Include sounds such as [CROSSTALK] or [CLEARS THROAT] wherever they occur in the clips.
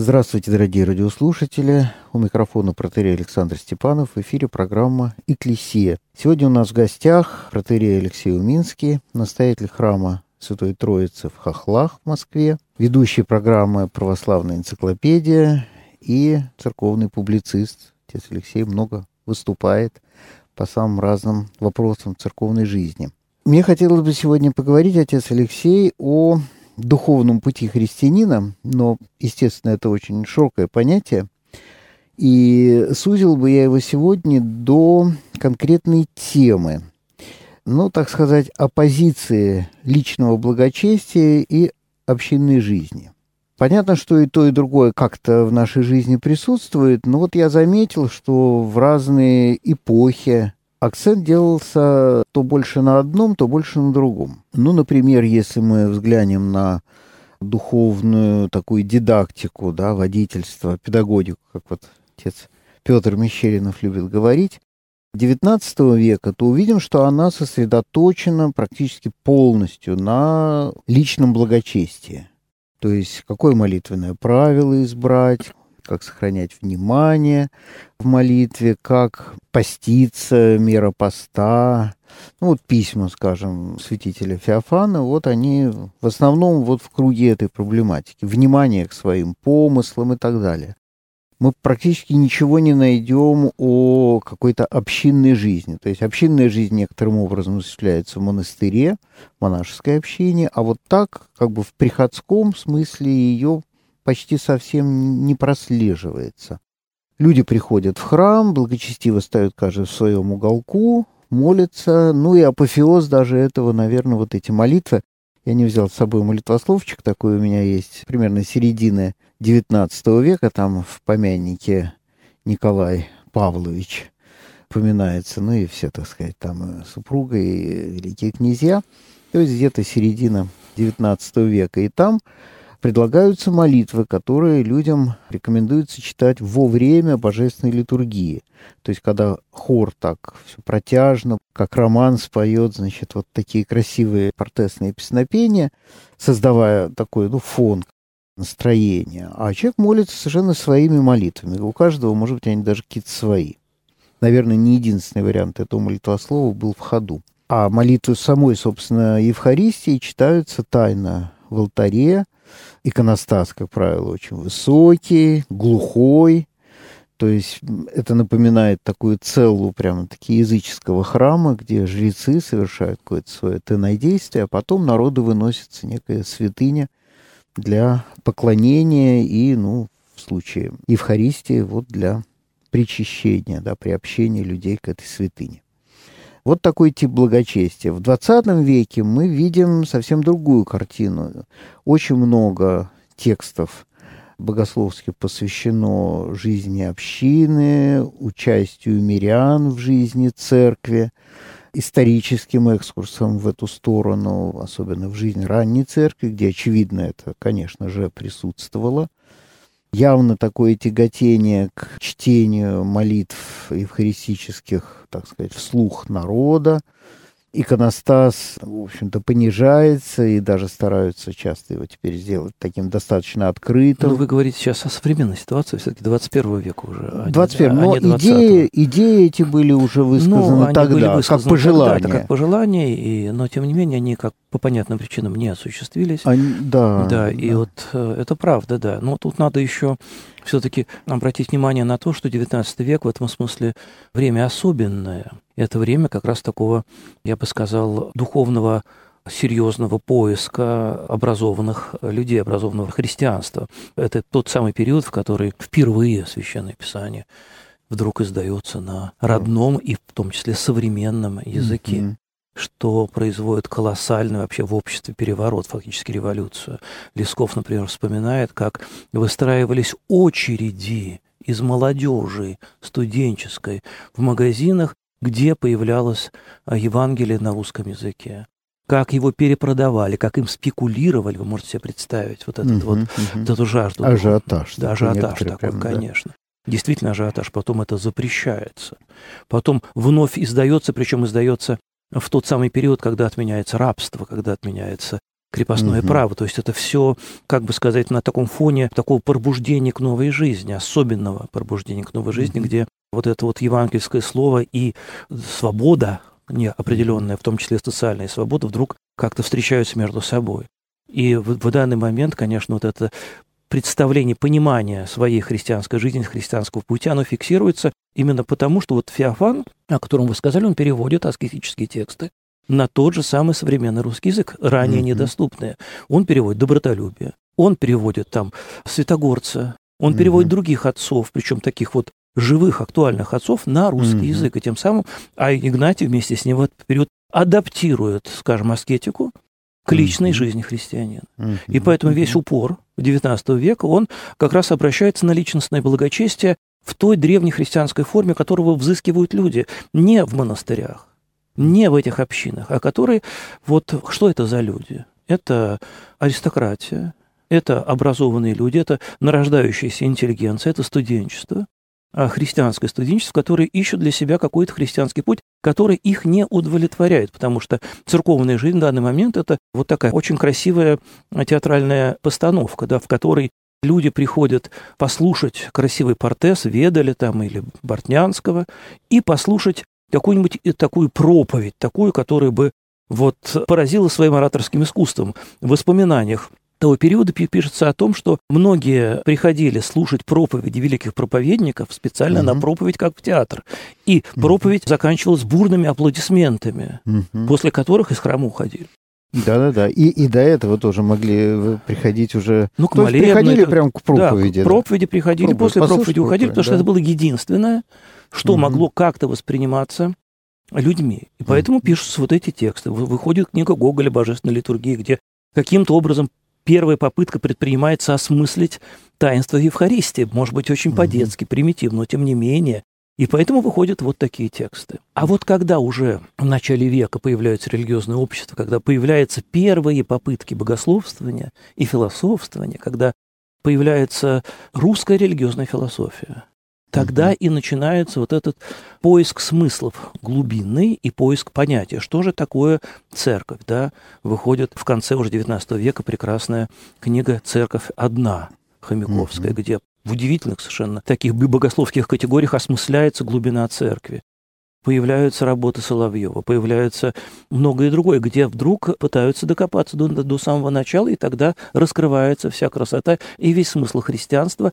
Здравствуйте, дорогие радиослушатели. У микрофона протерей Александр Степанов. В эфире программа «Экклесия». Сегодня у нас в гостях протерей Алексей Уминский, настоятель храма Святой Троицы в Хохлах в Москве, ведущий программы «Православная энциклопедия» и церковный публицист. Отец Алексей много выступает по самым разным вопросам церковной жизни. Мне хотелось бы сегодня поговорить, отец Алексей, о духовном пути христианина, но, естественно, это очень широкое понятие, и сузил бы я его сегодня до конкретной темы, ну, так сказать, оппозиции личного благочестия и общинной жизни. Понятно, что и то, и другое как-то в нашей жизни присутствует, но вот я заметил, что в разные эпохи, акцент делался то больше на одном, то больше на другом. Ну, например, если мы взглянем на духовную такую дидактику, да, водительство, педагогику, как вот отец Петр Мещеринов любит говорить, XIX века, то увидим, что она сосредоточена практически полностью на личном благочестии. То есть какое молитвенное правило избрать, как сохранять внимание в молитве, как поститься, мера поста. Ну, вот письма, скажем, святителя Феофана, вот они в основном вот в круге этой проблематики. Внимание к своим помыслам и так далее мы практически ничего не найдем о какой-то общинной жизни. То есть общинная жизнь некоторым образом осуществляется в монастыре, монашеское общение, а вот так, как бы в приходском смысле ее почти совсем не прослеживается. Люди приходят в храм, благочестиво ставят каждый в своем уголку, молятся, ну и апофеоз даже этого, наверное, вот эти молитвы. Я не взял с собой молитвословчик, такой у меня есть, примерно середины XIX века, там в помяннике Николай Павлович упоминается, ну и все, так сказать, там супруга и великие князья, то есть где-то середина XIX века. И там предлагаются молитвы, которые людям рекомендуется читать во время божественной литургии. То есть, когда хор так все протяжно, как роман споет, значит, вот такие красивые портесные песнопения, создавая такой, ну, фон, настроение. А человек молится совершенно своими молитвами. У каждого, может быть, они даже какие-то свои. Наверное, не единственный вариант этого молитвослова был в ходу. А молитвы самой, собственно, Евхаристии читаются тайно в алтаре, иконостас, как правило, очень высокий, глухой. То есть это напоминает такую целую прямо-таки языческого храма, где жрецы совершают какое-то свое тенодействие, а потом народу выносится некая святыня для поклонения и, ну, в случае Евхаристии, вот для причащения, да, приобщения людей к этой святыне. Вот такой тип благочестия. В 20 веке мы видим совсем другую картину. Очень много текстов богословски посвящено жизни общины, участию мирян в жизни церкви, историческим экскурсом в эту сторону, особенно в жизнь ранней церкви, где, очевидно, это, конечно же, присутствовало явно такое тяготение к чтению молитв евхаристических, так сказать, вслух народа, иконостас, в общем-то, понижается, и даже стараются часто его теперь сделать таким достаточно открытым. Но вы говорите сейчас о современной ситуации, все-таки 21 века уже. 21 а но а идеи, идеи эти были уже высказаны ну, тогда, были высказаны как пожелания. Тогда, как пожелания, и, но тем не менее они как по понятным причинам не осуществились. Они, да. Да, да, и вот э, это правда, да. Но тут надо еще все-таки обратить внимание на то, что 19 век в этом смысле время особенное. Это время как раз такого, я бы сказал, духовного серьезного поиска образованных людей, образованного христианства. Это тот самый период, в который впервые Священное Писание вдруг издается на родном и в том числе современном языке. Mm-hmm что производит колоссальный вообще в обществе переворот, фактически революцию. Лесков, например, вспоминает, как выстраивались очереди из молодежи студенческой в магазинах, где появлялось а, Евангелие на русском языке как его перепродавали, как им спекулировали, вы можете себе представить вот этот угу, вот, угу. вот эту жажду. Ажиотаж. Да, ажиотаж такой, прям, конечно. Да. Действительно ажиотаж, потом это запрещается. Потом вновь издается, причем издается в тот самый период, когда отменяется рабство, когда отменяется крепостное угу. право. То есть это все, как бы сказать, на таком фоне такого пробуждения к новой жизни, особенного пробуждения к новой жизни, угу. где вот это вот евангельское слово и свобода, неопределенная, в том числе социальная свобода, вдруг как-то встречаются между собой. И в, в данный момент, конечно, вот это представление, понимание своей христианской жизни, христианского пути, оно фиксируется именно потому, что вот Феофан, о котором вы сказали, он переводит аскетические тексты на тот же самый современный русский язык, ранее mm-hmm. недоступные. Он переводит добротолюбие, он переводит там Святогорца, он mm-hmm. переводит других отцов, причем таких вот живых, актуальных отцов на русский mm-hmm. язык. И тем самым, а Игнатий вместе с ним в этот период адаптирует, скажем, аскетику к личной mm-hmm. жизни христианина. Mm-hmm. И поэтому весь упор XIX века, он как раз обращается на личностное благочестие в той древней христианской форме, которого взыскивают люди, не в монастырях, не в этих общинах, а которые, вот что это за люди? Это аристократия, это образованные люди, это нарождающаяся интеллигенция, это студенчество, а христианское студенчество, которые ищут для себя какой-то христианский путь, который их не удовлетворяет, потому что церковная жизнь в данный момент это вот такая очень красивая театральная постановка, да, в которой люди приходят послушать красивый портес Ведали там или Бортнянского и послушать какую-нибудь такую проповедь, такую, которая бы вот поразила своим ораторским искусством. В воспоминаниях того периода пишется о том, что многие приходили слушать проповеди великих проповедников специально угу. на проповедь, как в театр. И угу. проповедь заканчивалась бурными аплодисментами, угу. после которых из храма уходили. Да-да-да. И, и до этого тоже могли приходить уже... Ну, к То молебну, приходили это... прямо к проповеди. Да, к проповеди да. приходили, Проповедь, после проповеди уходили, проповедь, потому да. что это было единственное, что угу. могло как-то восприниматься людьми. И поэтому пишутся вот эти тексты. Выходит книга Гоголя «Божественная литургия», где каким-то образом первая попытка предпринимается осмыслить таинство Евхаристии. Может быть, очень по-детски, примитивно, но тем не менее и поэтому выходят вот такие тексты. А вот когда уже в начале века появляются религиозные общества, когда появляются первые попытки богословствования и философствования, когда появляется русская религиозная философия, тогда и начинается вот этот поиск смыслов глубинный и поиск понятия, что же такое церковь. Да? Выходит в конце уже XIX века прекрасная книга «Церковь одна», Хомяковская, mm-hmm. где в удивительных совершенно таких богословских категориях осмысляется глубина церкви. Появляются работы Соловьева, появляется многое другое, где вдруг пытаются докопаться до, до самого начала, и тогда раскрывается вся красота и весь смысл христианства,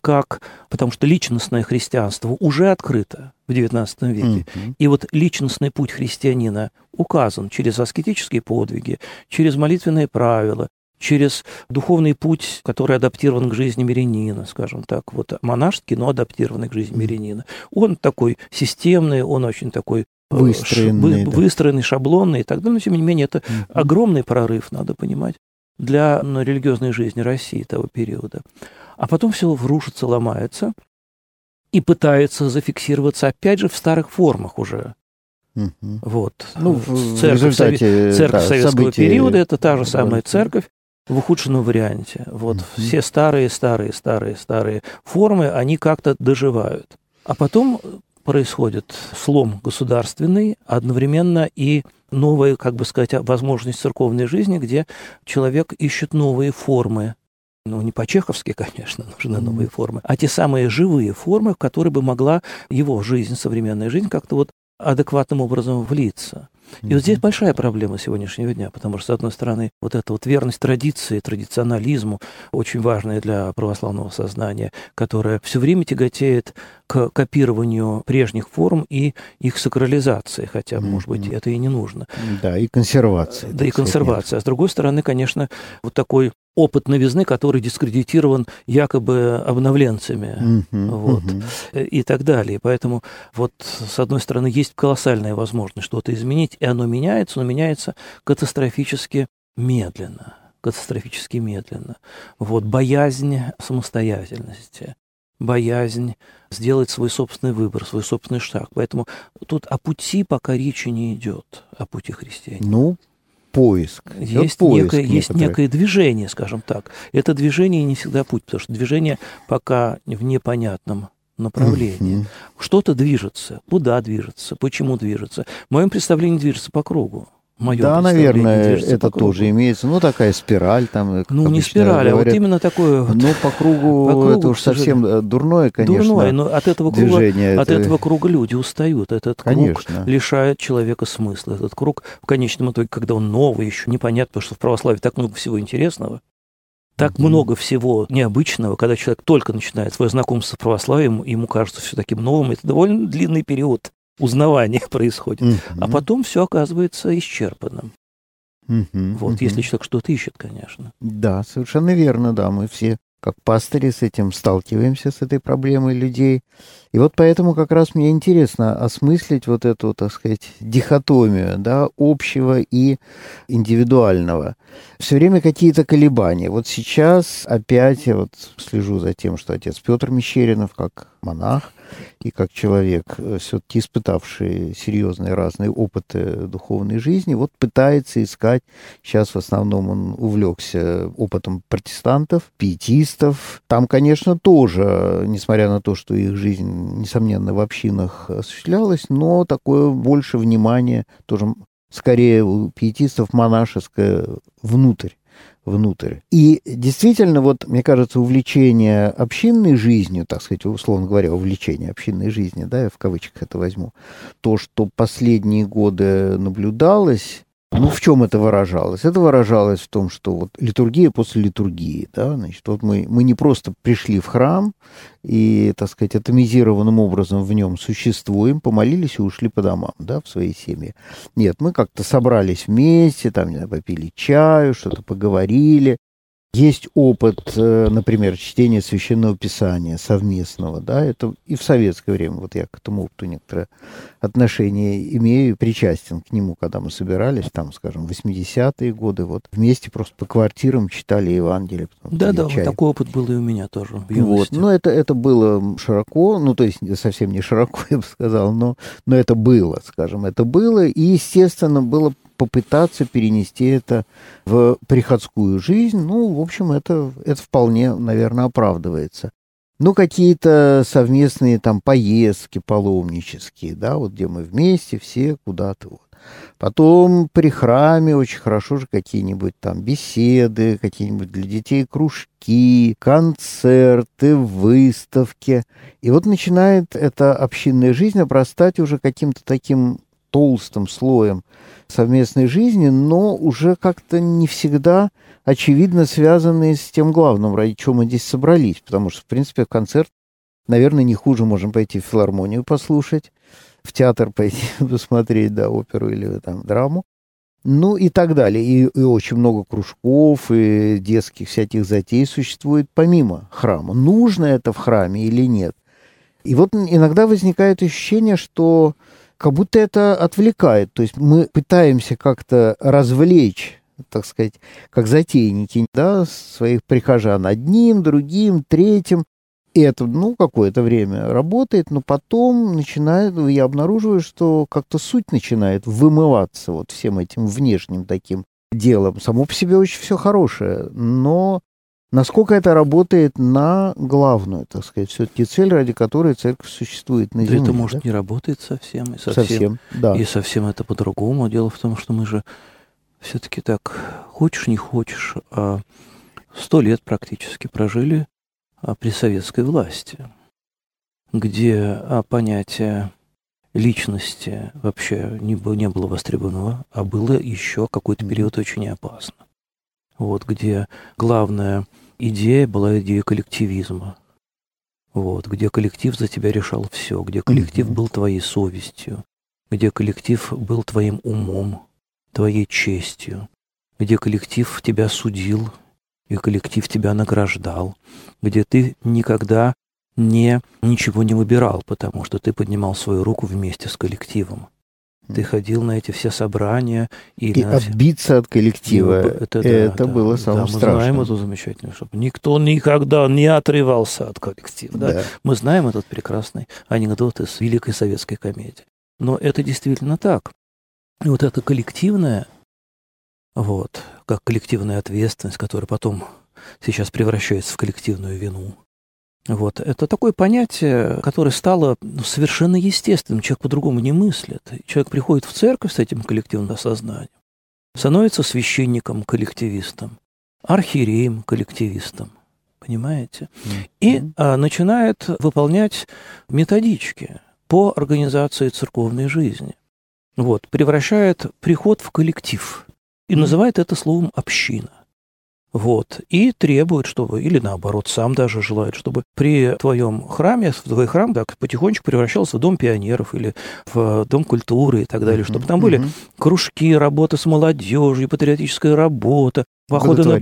как, потому что личностное христианство уже открыто в XIX веке. Mm-hmm. И вот личностный путь христианина указан через аскетические подвиги, через молитвенные правила, через духовный путь, который адаптирован к жизни мирянина, скажем так, вот монашеский, но адаптированный к жизни мирянина. Он такой системный, он очень такой э, выстроенный, ш, да. выстроенный шаблонный и так далее, но тем не менее это mm огромный прорыв, надо понимать, для ну, религиозной жизни России того периода. А потом все рушится, ломается и пытается зафиксироваться опять же в старых формах уже. Угу. Вот. Ну, церковь, в церковь да, советского периода это та же самая церковь, в ухудшенном варианте. Вот mm-hmm. все старые, старые, старые, старые формы, они как-то доживают. А потом происходит слом государственный, одновременно и новая, как бы сказать, возможность церковной жизни, где человек ищет новые формы. Ну, не по-чеховски, конечно, [LAUGHS] нужны новые формы, а те самые живые формы, в которые бы могла его жизнь, современная жизнь, как-то вот адекватным образом влиться. И вот здесь большая проблема сегодняшнего дня, потому что, с одной стороны, вот эта вот верность традиции, традиционализму, очень важная для православного сознания, которая все время тяготеет к копированию прежних форм и их сакрализации, хотя, mm-hmm. может быть, это и не нужно. Да, и консервации. Да, и консервация. А с другой стороны, конечно, вот такой опыт новизны, который дискредитирован якобы обновленцами uh-huh, вот, uh-huh. и так далее. Поэтому вот с одной стороны есть колоссальная возможность что-то изменить, и оно меняется, но меняется катастрофически медленно катастрофически медленно. Вот боязнь самостоятельности, боязнь сделать свой собственный выбор, свой собственный шаг. Поэтому тут о пути пока речи не идет, о пути христианина. Ну, поиск. Есть, поиск некое, есть некое движение, скажем так. Это движение не всегда путь, потому что движение пока в непонятном направлении. Что-то движется. Куда движется? Почему движется? В моем представлении движется по кругу. Мое да, наверное, это тоже имеется. Ну, такая спираль там. Ну, не спираль, говорят. а вот именно такое... Ну, по кругу, [LAUGHS] по кругу это уж совсем э, дурное, конечно, Дурное, но от этого круга, движение, от это... этого круга люди устают. Этот конечно. круг лишает человека смысла. Этот круг, в конечном итоге, когда он новый, еще непонятно, потому что в православии так много всего интересного, так mm-hmm. много всего необычного, когда человек только начинает свое знакомство с православием, ему кажется все таким новым. Это довольно длинный период узнавание [LAUGHS] происходит. Mm-hmm. А потом все оказывается исчерпанным. Mm-hmm. Вот, mm-hmm. если человек что-то ищет, конечно. Да, совершенно верно, да. Мы все, как пастыри, с этим сталкиваемся, с этой проблемой людей. И вот поэтому как раз мне интересно осмыслить вот эту, так сказать, дихотомию, да, общего и индивидуального. Все время какие-то колебания. Вот сейчас опять я вот слежу за тем, что отец Петр Мещеринов, как монах, и как человек, э, все-таки испытавший серьезные разные опыты духовной жизни, вот пытается искать, сейчас в основном он увлекся опытом протестантов, пиетистов. Там, конечно, тоже, несмотря на то, что их жизнь, несомненно, в общинах осуществлялась, но такое больше внимания тоже скорее у пиетистов монашеское внутрь внутрь. И действительно, вот, мне кажется, увлечение общинной жизнью, так сказать, условно говоря, увлечение общинной жизнью, да, я в кавычках это возьму, то, что последние годы наблюдалось, ну, в чем это выражалось? Это выражалось в том, что вот литургия после литургии, да, значит, вот мы, мы не просто пришли в храм и, так сказать, атомизированным образом в нем существуем, помолились и ушли по домам, да, в своей семье. Нет, мы как-то собрались вместе, там, не знаю, попили чаю, что-то поговорили, есть опыт, э, например, чтения священного писания совместного, да, это и в советское время, вот я к этому опыту некоторое отношение имею и причастен к нему, когда мы собирались, там, скажем, 80-е годы, вот вместе просто по квартирам читали Евангелие. Да-да, вот такой опыт был и у меня тоже в Вот, но это, это было широко, ну, то есть совсем не широко, [LAUGHS] я бы сказал, но, но это было, скажем, это было, и, естественно, было попытаться перенести это в приходскую жизнь, ну, в общем, это, это вполне, наверное, оправдывается. Ну, какие-то совместные там поездки паломнические, да, вот где мы вместе все куда-то вот. Потом при храме очень хорошо же какие-нибудь там беседы, какие-нибудь для детей кружки, концерты, выставки. И вот начинает эта общинная жизнь обрастать уже каким-то таким толстым слоем совместной жизни, но уже как-то не всегда очевидно связанные с тем главным, ради чего мы здесь собрались. Потому что, в принципе, концерт, наверное, не хуже можем пойти в филармонию послушать, в театр пойти [LAUGHS] посмотреть, да, оперу или там драму. Ну и так далее. И, и очень много кружков и детских всяких затей существует помимо храма. Нужно это в храме или нет? И вот иногда возникает ощущение, что как будто это отвлекает. То есть мы пытаемся как-то развлечь так сказать, как затейники, да, своих прихожан одним, другим, третьим. И это, ну, какое-то время работает, но потом начинает, я обнаруживаю, что как-то суть начинает вымываться вот всем этим внешним таким делом. Само по себе очень все хорошее, но Насколько это работает на главную, так сказать, все-таки цель, ради которой церковь существует на земле? Да это, может, да? не работает совсем. И совсем, совсем да. И совсем это по-другому. Дело в том, что мы же все-таки так, хочешь, не хочешь, а сто лет практически прожили а, при советской власти, где а, понятие личности вообще не, не было востребовано, а было еще какой-то период очень опасно вот, где главная идея была идея коллективизма. Вот, где коллектив за тебя решал все, где коллектив был твоей совестью, где коллектив был твоим умом, твоей честью, где коллектив тебя судил, и коллектив тебя награждал, где ты никогда не, ничего не выбирал, потому что ты поднимал свою руку вместе с коллективом. Ты ходил на эти все собрания. И, и отбиться все... от коллектива. И, это да, это да, было самое да, страшное. Мы знаем эту замечательную, чтобы никто никогда не отрывался от коллектива. Да? Да. Мы знаем этот прекрасный анекдот из Великой Советской комедии. Но это действительно так. И вот это коллективное, вот, как коллективная ответственность, которая потом сейчас превращается в коллективную вину, вот. Это такое понятие, которое стало ну, совершенно естественным. Человек по-другому не мыслит. Человек приходит в церковь с этим коллективным осознанием. становится священником-коллективистом, архиереем-коллективистом, понимаете? И а, начинает выполнять методички по организации церковной жизни. Вот, превращает приход в коллектив и называет это словом «община». Вот. И требует, чтобы, или наоборот, сам даже желает, чтобы при твоем храме, в твой храм так потихонечку превращался в дом пионеров или в дом культуры и так далее, чтобы там были кружки, работа с молодежью, патриотическая работа, Походы на,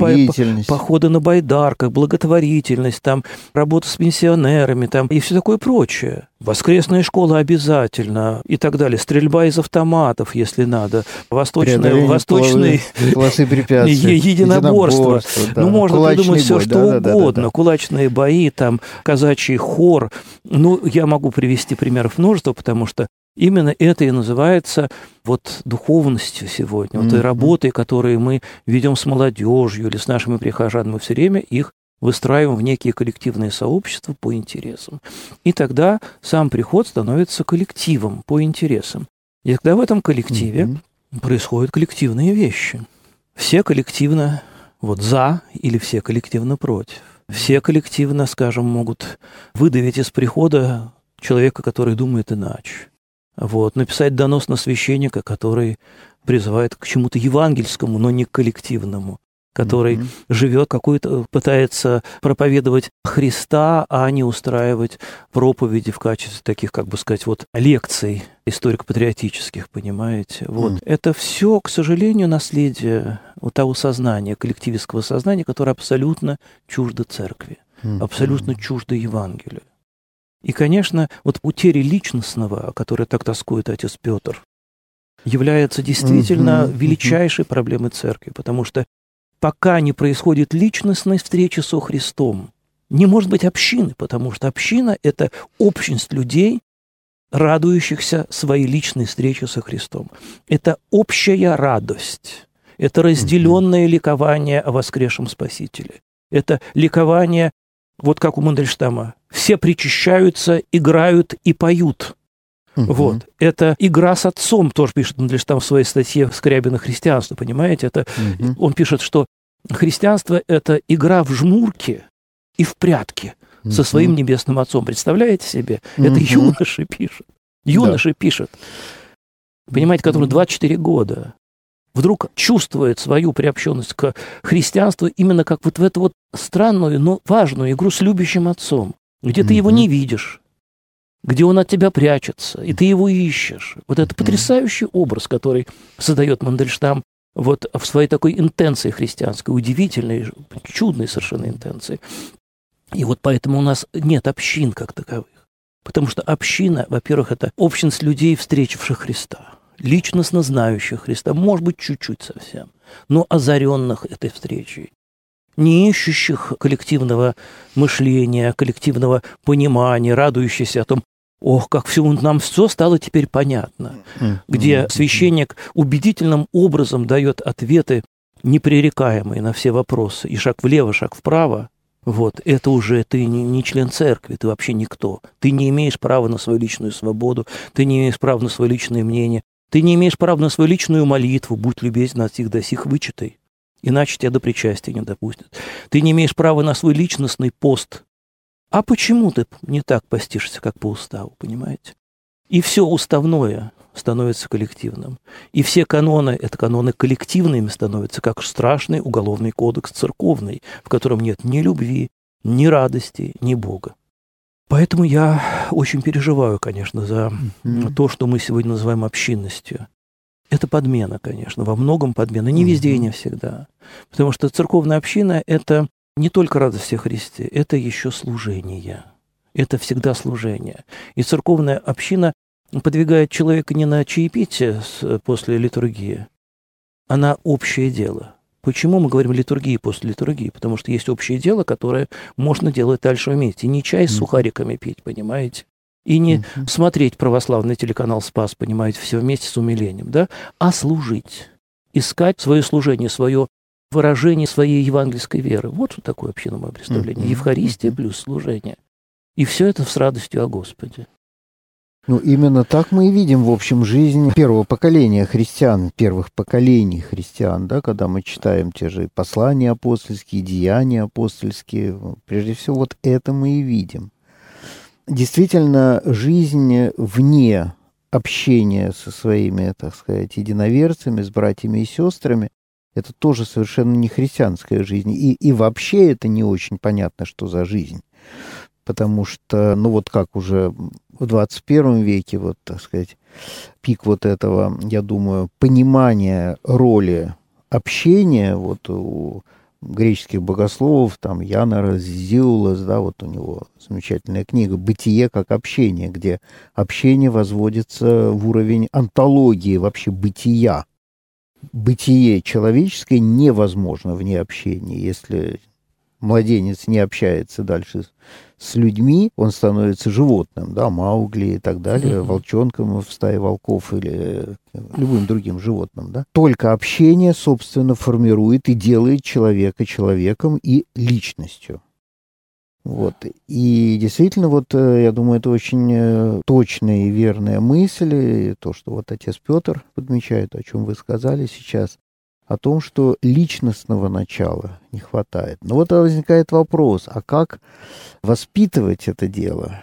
походы на байдарках, благотворительность, там, работа с пенсионерами там, и все такое прочее. Воскресная школа обязательно и так далее. Стрельба из автоматов, если надо. Восточное, восточные классы препятствий. [LAUGHS] единоборство. Да. Ну, можно Кулачный придумать все, бой, что да, угодно. Да, да, да. Кулачные бои, там, казачий хор. Ну, я могу привести примеров множество, потому что Именно это и называется вот духовностью сегодня, вот mm-hmm. той работой, которую мы ведем с молодежью или с нашими прихожанами, мы все время их выстраиваем в некие коллективные сообщества по интересам. И тогда сам приход становится коллективом по интересам. И тогда в этом коллективе mm-hmm. происходят коллективные вещи. Все коллективно вот за или все коллективно против. Все коллективно, скажем, могут выдавить из прихода человека, который думает иначе вот, написать донос на священника, который призывает к чему-то евангельскому, но не коллективному, который mm-hmm. живет какой-то, пытается проповедовать Христа, а не устраивать проповеди в качестве таких, как бы сказать, вот лекций историко-патриотических, понимаете? Вот. Mm-hmm. Это все, к сожалению, наследие вот того сознания, коллективистского сознания, которое абсолютно чуждо церкви, mm-hmm. абсолютно чуждо Евангелию. И, конечно, вот утеря личностного, о которой так тоскует отец Петр, является действительно mm-hmm. величайшей проблемой церкви, потому что пока не происходит личностной встречи со Христом, не может быть общины, потому что община – это общность людей, радующихся своей личной встрече со Христом. Это общая радость, это разделенное ликование о воскресшем Спасителе, это ликование вот как у Мандельштама, все причащаются, играют и поют. Угу. Вот. Это игра с отцом, тоже пишет Мандельштам в своей статье «Скрябина христианство», понимаете? Это, угу. Он пишет, что христианство – это игра в жмурки и в прятки угу. со своим небесным отцом. Представляете себе? Угу. Это юноши пишет. Юноши да. пишет. Понимаете, которому 24 года вдруг чувствует свою приобщенность к христианству именно как вот в эту вот странную, но важную игру с любящим отцом, где ты его не видишь, где он от тебя прячется, и ты его ищешь. Вот это потрясающий образ, который создает Мандельштам вот в своей такой интенции христианской, удивительной, чудной совершенно интенции. И вот поэтому у нас нет общин как таковых. Потому что община, во-первых, это общность людей, встретивших Христа личностно знающих Христа, может быть, чуть-чуть совсем, но озаренных этой встречей, не ищущих коллективного мышления, коллективного понимания, радующихся о том, ох, как все, нам все стало теперь понятно, где священник убедительным образом дает ответы непререкаемые на все вопросы, и шаг влево, шаг вправо, вот, это уже ты не, не член церкви, ты вообще никто. Ты не имеешь права на свою личную свободу, ты не имеешь права на свое личное мнение, ты не имеешь права на свою личную молитву, будь любезен от сих до сих вычитай, иначе тебя до причастия не допустят. Ты не имеешь права на свой личностный пост. А почему ты не так постишься, как по уставу, понимаете? И все уставное становится коллективным. И все каноны, это каноны коллективными становятся, как страшный уголовный кодекс церковный, в котором нет ни любви, ни радости, ни Бога. Поэтому я очень переживаю, конечно, за mm-hmm. то, что мы сегодня называем общинностью. Это подмена, конечно, во многом подмена, не везде и не всегда. Потому что церковная община – это не только радость о Христе, это еще служение. Это всегда служение. И церковная община подвигает человека не на чаепитие после литургии, а на общее дело. Почему мы говорим литургии после литургии? Потому что есть общее дело, которое можно делать дальше вместе. Не чай с сухариками пить, понимаете? И не uh-huh. смотреть православный телеканал «Спас», понимаете, все вместе с умилением, да? А служить. Искать свое служение, свое выражение своей евангельской веры. Вот что такое община мое представление. Евхаристия плюс служение. И все это с радостью о Господе. Ну, именно так мы и видим, в общем, жизнь первого поколения христиан, первых поколений христиан, да, когда мы читаем те же послания апостольские, деяния апостольские. Прежде всего, вот это мы и видим. Действительно, жизнь вне общения со своими, так сказать, единоверцами, с братьями и сестрами, это тоже совершенно не христианская жизнь. И, и вообще это не очень понятно, что за жизнь. Потому что, ну вот как уже в 21 веке, вот, так сказать, пик вот этого, я думаю, понимания роли общения вот у греческих богословов, там Янора Зиулас, да, вот у него замечательная книга «Бытие как общение», где общение возводится в уровень антологии вообще бытия. Бытие человеческое невозможно вне общения. Если младенец не общается дальше с людьми, он становится животным, да, Маугли и так далее, mm-hmm. волчонком в стае волков или любым другим животным, да. Только общение, собственно, формирует и делает человека человеком и личностью. Вот. И действительно, вот э, я думаю, это очень э, точная и верная мысль, и то, что вот отец Петр подмечает, о чем вы сказали сейчас, о том, что личностного начала не хватает. Но вот возникает вопрос, а как воспитывать это дело?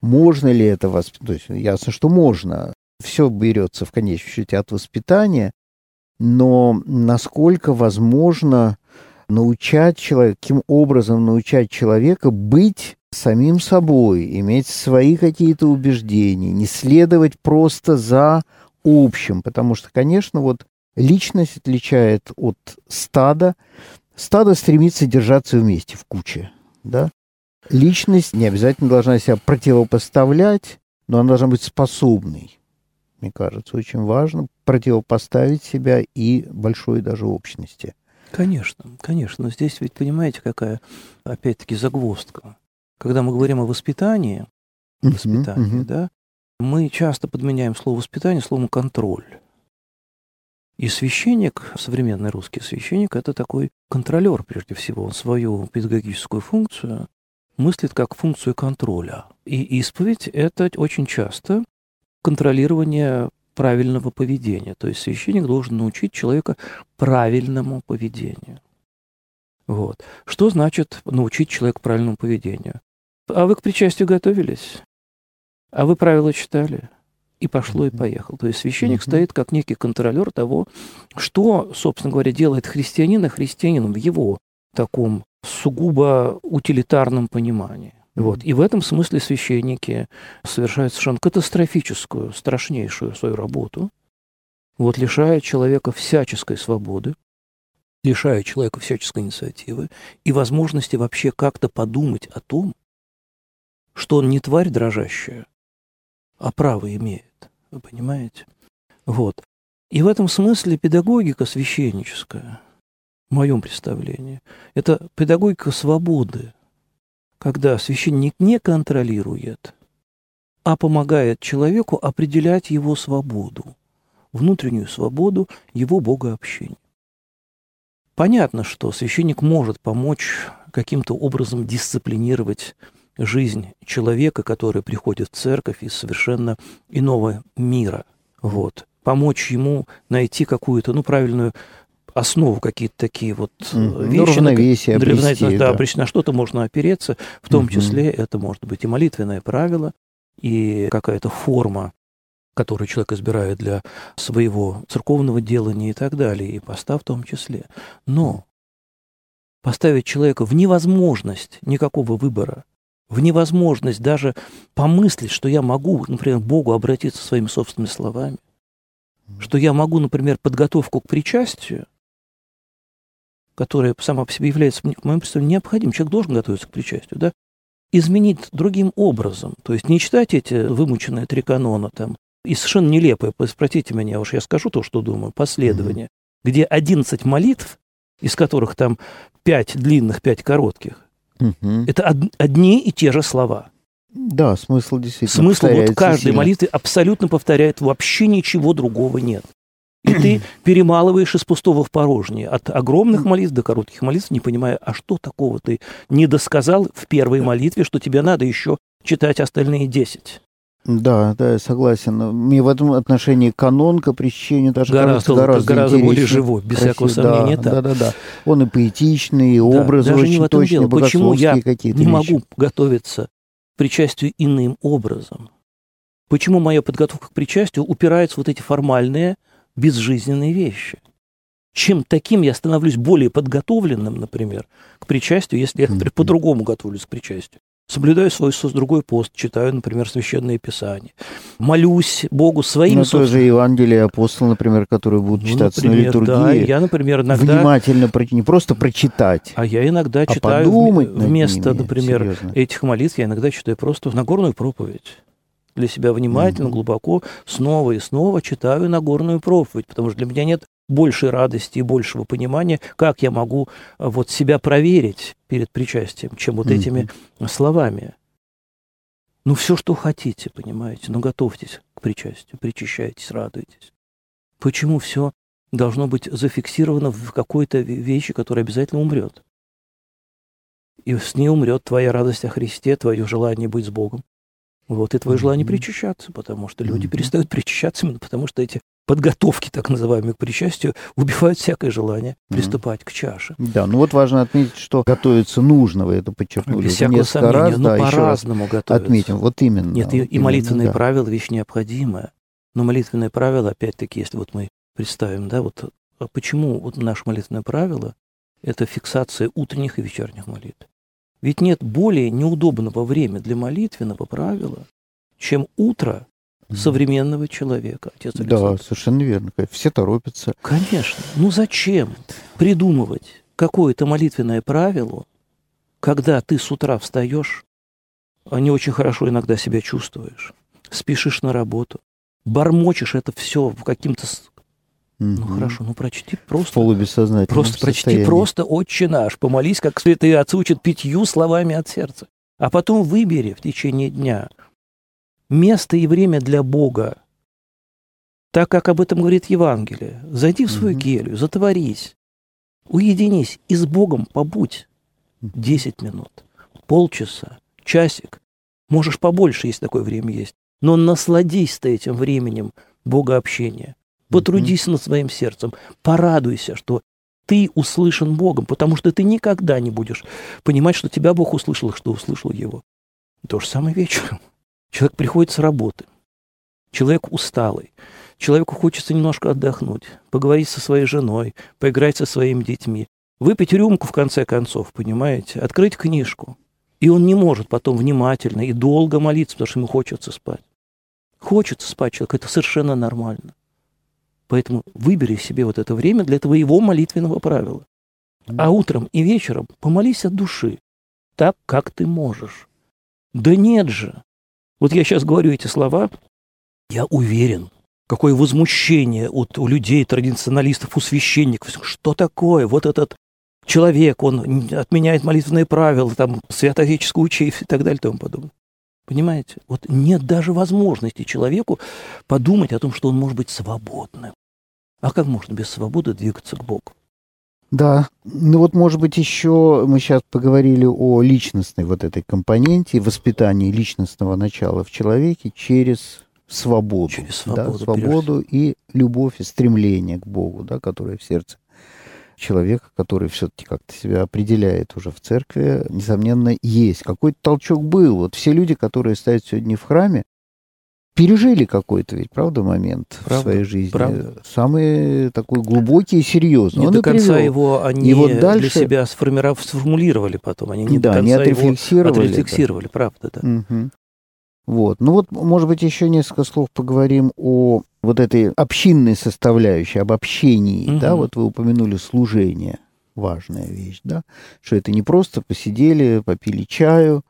Можно ли это воспитывать? Есть ясно, что можно. Все берется в конечном счете от воспитания, но насколько возможно научать человека, каким образом научать человека быть самим собой, иметь свои какие-то убеждения, не следовать просто за общим, потому что, конечно, вот личность отличает от стада. Стадо стремится держаться вместе, в куче, да. Личность не обязательно должна себя противопоставлять, но она должна быть способной. Мне кажется, очень важно противопоставить себя и большой даже общности. Конечно, конечно. Но здесь ведь понимаете, какая, опять-таки, загвоздка. Когда мы говорим о воспитании, воспитании, uh-huh, uh-huh. да, мы часто подменяем слово воспитание словом контроль. И священник, современный русский священник, это такой контролер, прежде всего. Он свою педагогическую функцию мыслит как функцию контроля. И исповедь – это очень часто контролирование правильного поведения. То есть священник должен научить человека правильному поведению. Вот. Что значит научить человека правильному поведению? А вы к причастию готовились? А вы правила читали? И пошло и поехало. То есть священник mm-hmm. стоит как некий контролер того, что, собственно говоря, делает христианина христианином в его таком сугубо утилитарном понимании. Вот. И в этом смысле священники совершают совершенно катастрофическую, страшнейшую свою работу, вот, лишая человека всяческой свободы, лишая человека всяческой инициативы и возможности вообще как-то подумать о том, что он не тварь дрожащая, а право имеет. Вы понимаете? Вот. И в этом смысле педагогика священническая, в моем представлении, это педагогика свободы, когда священник не контролирует, а помогает человеку определять его свободу, внутреннюю свободу его богообщения. Понятно, что священник может помочь каким-то образом дисциплинировать жизнь человека, который приходит в церковь из совершенно иного мира. Вот. Помочь ему найти какую-то, ну, правильную основу, какие-то такие вот mm, вещи. Ну, равновесие на, обрести, да, да. на что-то можно опереться, в том mm-hmm. числе это может быть и молитвенное правило, и какая-то форма, которую человек избирает для своего церковного делания и так далее, и поста в том числе. Но поставить человека в невозможность никакого выбора – в невозможность даже помыслить, что я могу, например, к Богу обратиться своими собственными словами, что я могу, например, подготовку к причастию, которая сама по себе является, в моем представлении, необходимым, человек должен готовиться к причастию, да, изменить другим образом. То есть не читать эти вымученные три канона там, и совершенно нелепые, спросите меня, уж я скажу то, что думаю, последование, mm-hmm. где 11 молитв, из которых там 5 длинных, 5 коротких, Угу. Это од- одни и те же слова. Да, смысл действительно Смысл вот каждой сильно. молитвы абсолютно повторяет, вообще ничего другого нет. И ты [CLEARS THROAT] перемалываешь из пустого в порожнее. От огромных молитв до коротких молитв, не понимая, а что такого ты не досказал в первой молитве, что тебе надо еще читать остальные десять. Да, да, я согласен. Мне в этом отношении канон к опрещению даже гораздо, гораздо, гораздо более живой, без красив. всякого сомнения. Да, да, да, да. Он и поэтичный, и да, образы даже очень точные, дело. Почему я не вещи. могу готовиться к причастию иным образом? Почему моя подготовка к причастию упирается в вот эти формальные, безжизненные вещи? Чем таким я становлюсь более подготовленным, например, к причастию, если я, например, по-другому готовлюсь к причастию? Соблюдаю свой другой пост, читаю, например, священные писания. Молюсь Богу своим. Ну, то же Евангелие апостол, например, которые будут ну, читаться например, на литургии. Да, я, например, иногда... Внимательно, не просто прочитать. А я иногда а читаю подумать вместо, ними, например, серьезно. этих молитв, я иногда читаю просто Нагорную проповедь для себя внимательно, mm-hmm. глубоко, снова и снова читаю Нагорную проповедь, потому что для меня нет большей радости и большего понимания, как я могу э, вот себя проверить перед причастием, чем вот этими mm-hmm. словами. Ну, все, что хотите, понимаете, но готовьтесь к причастию, причащайтесь, радуйтесь. Почему все должно быть зафиксировано в какой-то вещи, которая обязательно умрет? И с ней умрет твоя радость о Христе, твое желание быть с Богом. Вот и твое желание причащаться, потому что люди перестают причащаться именно потому, что эти подготовки, так называемые, к причастию, убивают всякое желание приступать mm-hmm. к чаше. Да, ну вот важно отметить, что готовиться нужно, вы это подчеркнули. Без всякого сомнения, раз, но да, по-разному готовиться. Отметим, вот именно. Нет, и, вот и молитвенные да. правила вещь необходимая. Но молитвенные правила, опять-таки, если вот мы представим, да, вот а почему вот наше молитвенное правило – это фиксация утренних и вечерних молитв. Ведь нет более неудобного времени для молитвенного правила, чем утро современного человека, отец Александр. Да, совершенно верно. Все торопятся. Конечно. Ну зачем придумывать какое-то молитвенное правило, когда ты с утра встаешь, а не очень хорошо иногда себя чувствуешь, спешишь на работу, бормочешь это все в каким-то ну хорошо, ну прочти просто. Полубессознательном Просто прочти просто «Отче наш», помолись, как святые отцы учат пятью словами от сердца. А потом выбери в течение дня место и время для Бога, так как об этом говорит Евангелие. Зайди в свою келью, затворись, уединись и с Богом побудь 10 минут, полчаса, часик. Можешь побольше, если такое время есть. Но насладись ты этим временем Бога общения. Потрудись mm-hmm. над своим сердцем, порадуйся, что ты услышан Богом, потому что ты никогда не будешь понимать, что тебя Бог услышал, что услышал его. То же самое вечером. Человек приходит с работы, человек усталый, человеку хочется немножко отдохнуть, поговорить со своей женой, поиграть со своими детьми, выпить рюмку в конце концов, понимаете, открыть книжку. И он не может потом внимательно и долго молиться, потому что ему хочется спать. Хочется спать человек, это совершенно нормально. Поэтому выбери себе вот это время для твоего молитвенного правила. А утром и вечером помолись от души, так, как ты можешь. Да нет же. Вот я сейчас говорю эти слова, я уверен, какое возмущение вот у людей, традиционалистов, у священников. Что такое? Вот этот человек, он отменяет молитвенные правила, там, святоотеческую учение и так далее и тому подобное. Понимаете? Вот нет даже возможности человеку подумать о том, что он может быть свободным. А как можно без свободы двигаться к Богу? Да, ну вот, может быть, еще мы сейчас поговорили о личностной вот этой компоненте, воспитании личностного начала в человеке через свободу. Через свободу. Да, свободу и любовь, и стремление к Богу, да, которое в сердце человека, который все-таки как-то себя определяет уже в церкви, несомненно, есть. Какой-то толчок был. Вот все люди, которые стоят сегодня в храме, пережили какой-то ведь, правда, момент правда, в своей жизни. Правда. Самый такой глубокий и серьезный. Не Он до конца привел. его они и вот дальше... для себя сформировали, сформулировали потом. Они не да, до конца не отрефлексировали. Его отрефлексировали, да. правда, да. Угу. Вот. Ну вот, может быть, еще несколько слов поговорим о вот этой общинной составляющей, об общении, угу. да, вот вы упомянули служение, важная вещь, да, что это не просто посидели, попили чаю,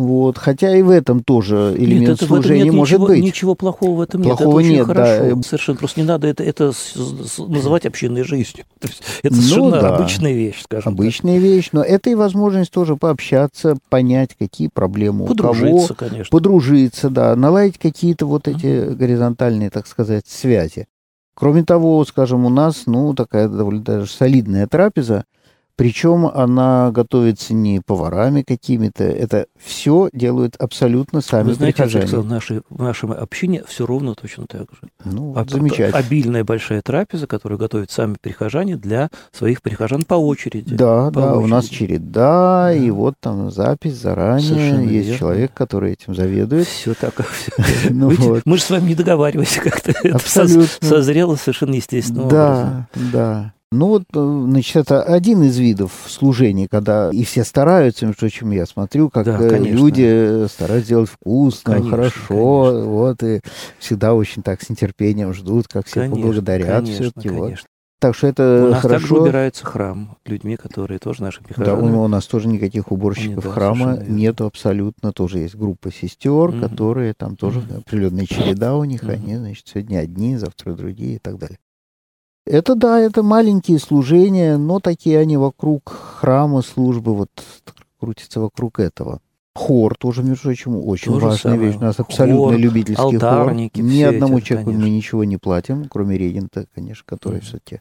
вот, хотя и в этом тоже элемент нет, это, служения нет может ничего, быть. Ничего плохого в этом плохого нет. Это очень нет, Да. Совершенно просто не надо это, это называть общинной жизнью. [LAUGHS] То есть это ну, совершенно да. обычная вещь, скажем Обычная так. вещь, но это и возможность тоже пообщаться, понять, какие проблемы подружиться, у кого. конечно. Подружиться, да, наладить какие-то вот эти mm-hmm. горизонтальные, так сказать, связи. Кроме того, скажем, у нас, ну, такая довольно даже солидная трапеза – Причем она готовится не поварами какими-то, это все делают абсолютно сами Вы знаете, прихожане. Александр, в, нашей, в нашем общине все ровно точно так же. Ну, А- замечательно. Обильная большая трапеза, которую готовят сами прихожане для своих прихожан по очереди. Да, по да, у нас очереди. череда, и вот там запись заранее. Совершенно Есть верно. человек, который этим заведует. Все так. [LAUGHS] Ну вот. Мы же с вами не договаривались как-то. Это Абсолютно. Созрело совершенно естественным образом. Да, да. Ну вот, э, значит, это один из видов служения, когда и все стараются, между прочим, я смотрю, как Да, э, конечно. люди стараются сделать вкусно, Конечно, хорошо, конечно. вот, и всегда очень так с нетерпением ждут, как все Конечно, поблагодарят все-таки. Вот. Так что это У нас также хорошо. убирается храм людьми, которые тоже наши Да, прихожане. у, у нас тоже никаких уборщиков да, храма верно. нету абсолютно. Тоже есть группа сестер, Мгм. которые там тоже Мгм. определенная череда у них. Мгм. Они, значит, сегодня одни, завтра другие и так далее. Это да, это маленькие служения, но такие они вокруг храма, службы, вот крутятся вокруг этого. Хор тоже, между прочим, очень То же важная самое. вещь. У нас абсолютно Хор, любительский хор. Ни одному эти, человеку мы конечно. ничего не платим, кроме регента, конечно, который Мгм. все-таки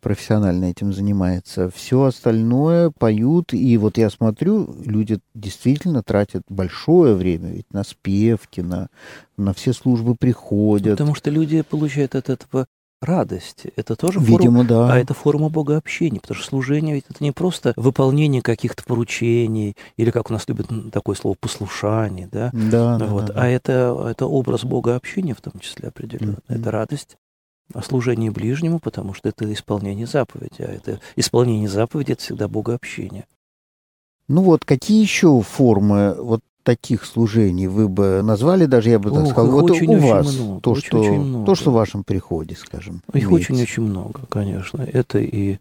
профессионально этим занимается. Все остальное поют, и вот я смотрю, люди действительно тратят большое время ведь на спевки, на, на все службы приходят. Потому что люди получают от этого радость. Это тоже форма Видимо, да. А это форма богообщения, потому что служение ведь это не просто выполнение каких-то поручений, или, как у нас любят такое слово, послушание, да, да, вот, да, да. а это, это образ богообщения в том числе определенно. Мгм. Это радость о служении ближнему, потому что это исполнение заповеди, а это исполнение заповеди – это всегда богообщение. Ну вот, какие еще формы вот таких служений вы бы назвали, даже я бы так Ох, сказал, вот у очень-очень вас, много, то, что, много. то, что в вашем приходе, скажем. Их очень-очень много, конечно. Это и,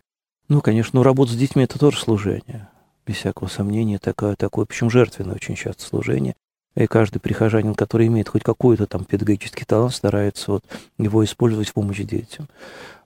ну, конечно, ну, работа с детьми – это тоже служение, без всякого сомнения, такое, такое, причем жертвенное очень часто служение. И каждый прихожанин, который имеет хоть какой-то там педагогический талант, старается вот его использовать в помощь детям.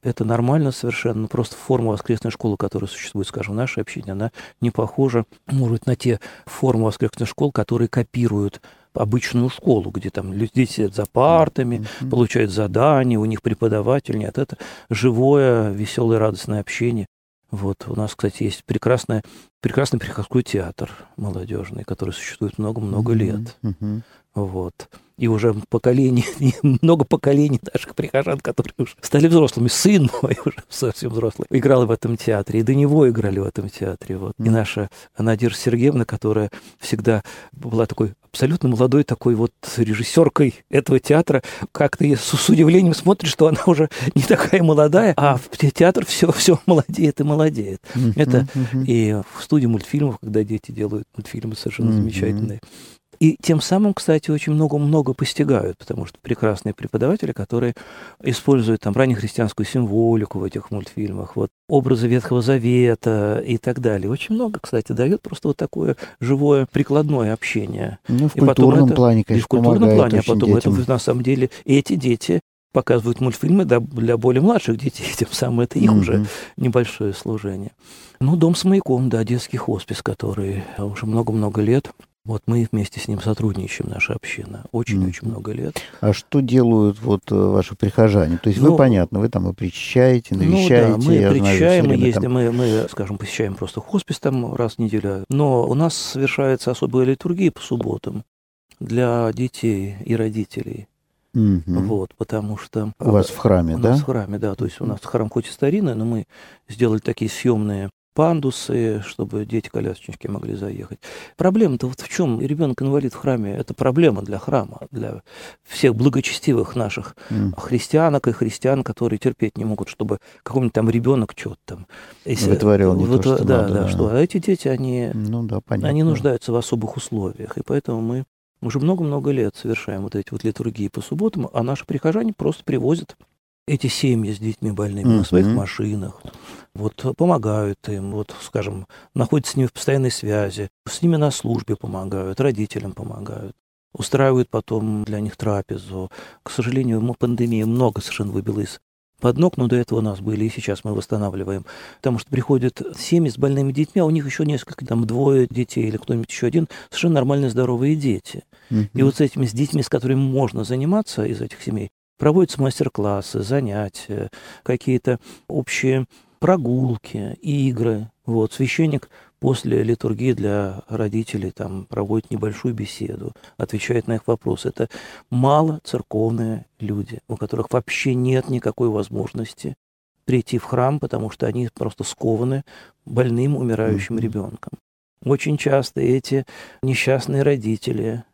Это нормально совершенно, но просто форма воскресной школы, которая существует, скажем, в нашей общине, она не похожа, может быть, на те формы воскресных школ, которые копируют обычную школу, где там люди сидят за партами, Мгм. получают задания, у них преподаватель нет. Это живое, веселое, радостное общение. Вот у нас, кстати, есть прекрасный, прекрасный приходской театр молодежный, который существует много-много лет. Мгм. Вот. И уже поколение, [LAUGHS] много поколений наших прихожан, которые уже стали взрослыми. Сын мой [LAUGHS] уже совсем взрослый играл в этом театре, и до него играли в этом театре. Вот. И Мгм. наша Надежда Сергеевна, которая всегда была такой абсолютно молодой такой вот режиссеркой этого театра, как-то и с, с удивлением смотришь, что она уже не такая молодая, а в те- театр все, все молодеет и молодеет. Мгм. Это Мгм. И в студии мультфильмов, когда дети делают мультфильмы совершенно Мгм. замечательные. И тем самым, кстати, очень много-много постигают, потому что прекрасные преподаватели, которые используют там раннехристианскую символику в этих мультфильмах, вот образы Ветхого Завета и так далее. Очень много, кстати, дает просто вот такое живое прикладное общение. Ну, в И культурном это- плане, И конечно, в культурном плане, а потом детям. это на самом деле эти дети показывают мультфильмы для более младших детей, [LAUGHS] тем самым это их уже Мгм. небольшое служение. Ну, дом с маяком, да, детский хоспис, который уже много-много лет. Вот мы вместе с ним сотрудничаем, наша община. Очень-очень Мгм. много лет. А что делают вот э, ваши прихожане? То есть вы, Ну, понятно, вы там и причащаете, навещаете. ну да, мы я знаю, причащаем, время ездим, там- мы, мы, скажем, посещаем просто хоспис там раз в неделю. Но у нас совершается особая литургия по субботам для детей и родителей. Мгм. Вот, потому что... У вас в храме, У да? нас в храме, да. То есть у нас храм хоть и старинный, но мы сделали такие съемные пандусы, чтобы дети-колясочники могли заехать. Проблема-то вот в чем? Ребенок-инвалид в храме – это проблема для храма, для всех благочестивых наших М. христианок и христиан, которые терпеть не могут, чтобы какой-нибудь там ребенок что-то там... если- Вытворял не то, вот, что да, надо, да, да. что. А эти дети, они Ну да, понятно. они нуждаются в особых условиях, и поэтому мы уже много-много лет совершаем вот эти вот литургии по субботам, а наши прихожане просто привозят эти семьи с детьми больными на своих машинах, вот помогают им, вот, скажем, находятся с ними в постоянной связи, с ними на службе помогают, родителям помогают, устраивают потом для них трапезу. К сожалению, м- пандемия много совершенно выбила из под ног, но до этого у нас были, и сейчас мы восстанавливаем. Потому что приходят семьи с больными детьми, а у них еще несколько, там, двое детей или кто-нибудь еще один, совершенно нормальные, здоровые дети. Мгм. И вот с этими, с детьми, с которыми можно заниматься из этих семей, проводятся мастер-классы, занятия, какие-то общие прогулки, игры. Вот, священник после литургии для родителей там проводит небольшую беседу, отвечает на их вопросы. Это мало церковные люди, у которых вообще нет никакой возможности прийти в храм, потому что они просто скованы больным, умирающим ребенком. Очень часто эти несчастные родители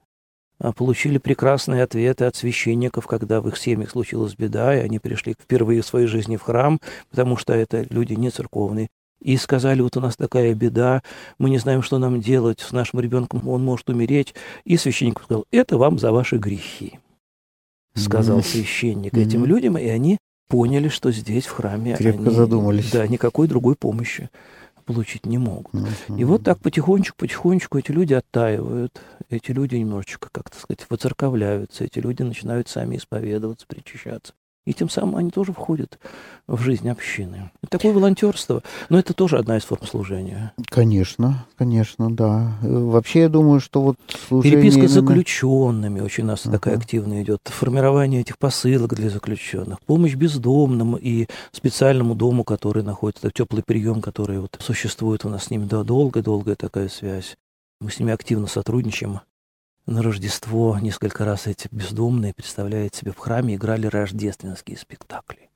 а, получили прекрасные ответы от священников, когда в их семьях случилась беда, и они пришли впервые в своей жизни в храм, потому что это люди не церковные. И сказали, вот у нас такая беда, мы не знаем, что нам делать с нашим ребенком, он может умереть. И священник сказал, это вам за ваши грехи, сказал священник этим людям, и они поняли, что здесь, в храме, Крепко они, задумались. Да, никакой другой помощи получить не могут. И вот так потихонечку, потихонечку эти люди оттаивают, эти люди немножечко, как то сказать, воцерковляются, эти люди начинают сами исповедоваться, причащаться. И тем самым они тоже входят в жизнь общины. Такое волонтерство, но это тоже одна из форм служения. Конечно, конечно, да. Вообще, я думаю, что вот служение... Переписка именно... с заключенными очень у нас uh-huh. такая активная идет. Формирование этих посылок для заключенных. Помощь бездомным и специальному дому, который находится, теплый прием, который вот существует у нас с ними да, долгая-долгая такая связь. Мы с ними активно сотрудничаем на Рождество несколько раз эти бездомные, представляете себе, в храме играли рождественские спектакли.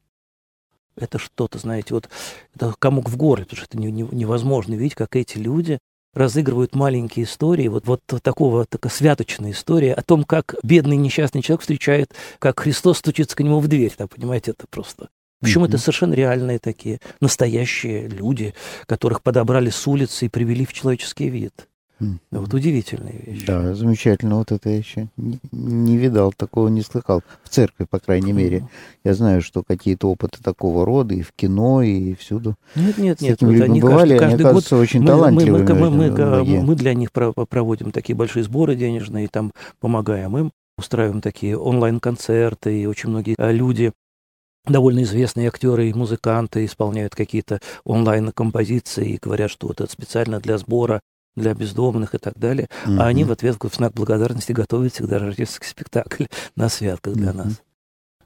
Это что-то, знаете, вот это комок в горле, потому что это не, не, невозможно видеть, как эти люди разыгрывают маленькие истории, вот, вот такого, такая святочная история о том, как бедный несчастный человек встречает, как Христос стучится к нему в дверь, там, понимаете, это просто... Причем mm-hmm. это совершенно реальные такие, настоящие люди, которых подобрали с улицы и привели в человеческий вид. Вот удивительная вещь. Да, замечательно. Вот это я еще не, не видал, такого не слыхал. В церкви, по крайней мере. Я знаю, что какие-то опыты такого рода и в кино, и всюду. Нет, нет, нет. вот они бывали, каждый, каждый они, год очень мы, талантливыми. Мы, мы, мы, мы, мы для них проводим такие большие сборы денежные, и там помогаем им. Устраиваем такие онлайн-концерты, и очень многие а, люди довольно известные актеры и музыканты исполняют какие-то онлайн-композиции и говорят, что вот это специально для сбора для бездомных и так далее. Mm-hmm. А они в ответ в знак благодарности готовят всегда рождественский спектакль [LAUGHS] на святках для mm-hmm. нас.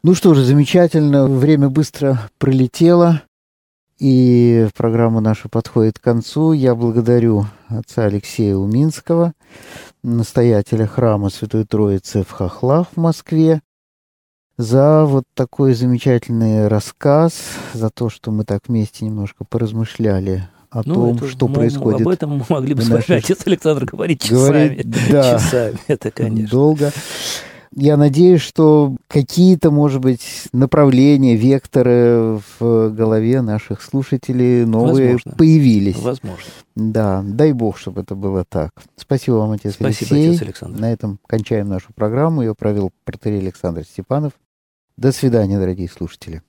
Ну что же, замечательно. Время быстро пролетело. И программа наша подходит к концу. Я благодарю отца Алексея Уминского, настоятеля храма Святой Троицы в Хохлах в Москве, за вот такой замечательный рассказ, за то, что мы так вместе немножко поразмышляли о ну, том, это, что мы, происходит. Об этом мы могли бы с вами, отец Александр, говорить [LAUGHS] часами. Говорить, да, часами, [LAUGHS] это, конечно. Долго. Я надеюсь, что какие-то, может быть, направления, векторы в голове наших слушателей новые Возможно. появились. Возможно. Да, дай бог, чтобы это было так. Спасибо вам, отец Спасибо, Алексей. отец Александр. На этом кончаем нашу программу. Ее провел протерей Александр Степанов. До свидания, дорогие слушатели.